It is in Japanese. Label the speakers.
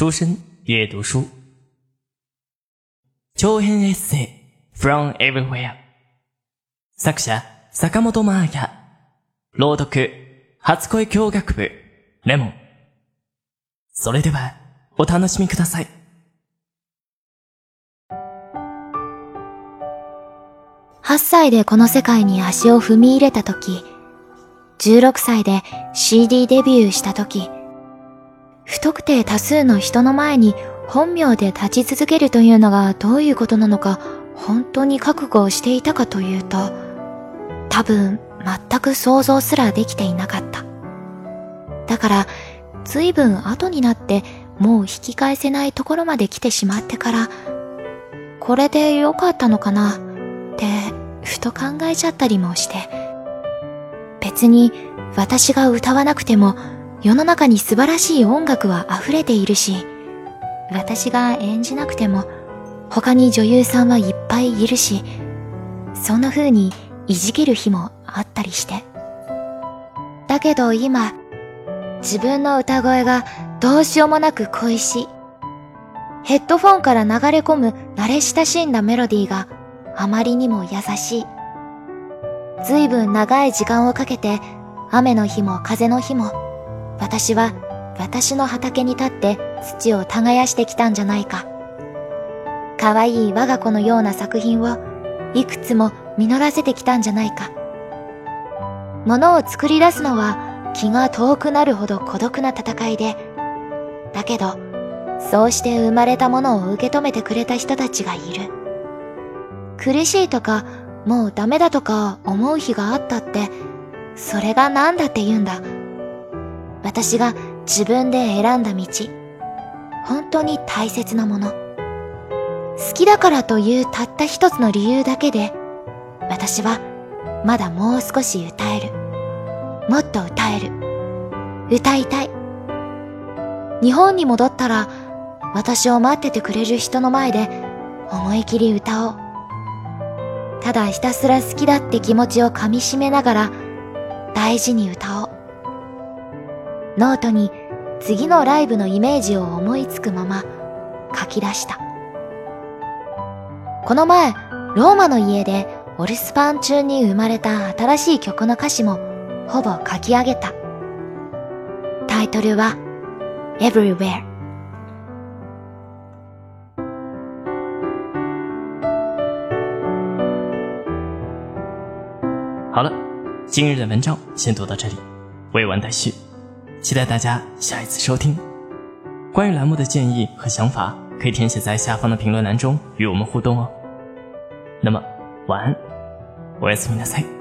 Speaker 1: 书生阅读书，長編エッセイ。From everywhere 作者坂本真綾朗読初恋教学部。レモ。ンそれではお楽しみください。
Speaker 2: 8歳でこの世界に足を踏み入れた時16歳で CD デビューした時不特定多数の人の前に本名で立ち続けるというのがどういうことなのか本当に覚悟をしていたかというと多分全く想像すらできていなかった。だから随分後になってもう引き返せないところまで来てしまってからこれで良かったのかなってふと考えちゃったりもして別に私が歌わなくても世の中に素晴らしい音楽は溢れているし、私が演じなくても他に女優さんはいっぱいいるし、そんな風にいじける日もあったりして。だけど今、自分の歌声がどうしようもなく恋しい。ヘッドフォンから流れ込む慣れ親しんだメロディーがあまりにも優しい。随分長い時間をかけて雨の日も風の日も私は私の畑に立って土を耕してきたんじゃないか。可愛い我が子のような作品をいくつも実らせてきたんじゃないか。物を作り出すのは気が遠くなるほど孤独な戦いで、だけど、そうして生まれたものを受け止めてくれた人たちがいる。苦しいとか、もうダメだとか思う日があったって、それが何だって言うんだ。私が自分で選んだ道。本当に大切なもの。好きだからというたった一つの理由だけで、私はまだもう少し歌える。もっと歌える。歌いたい。日本に戻ったら、私を待っててくれる人の前で思い切り歌おう。ただひたすら好きだって気持ちをかみしめながら大事に歌おう。ノートに次のライブのイメージを思いつくまま書き出した。この前、ローマの家でお留守番中に生まれた新しい曲の歌詞もほぼ書き上げた。タイトルは Everywhere。
Speaker 1: 好了，今日的文章先读到这里，未完待续。期待大家下一次收听。关于栏目的建议和想法，可以填写在下方的评论栏中与我们互动哦。那么，晚安，我是米娜塞。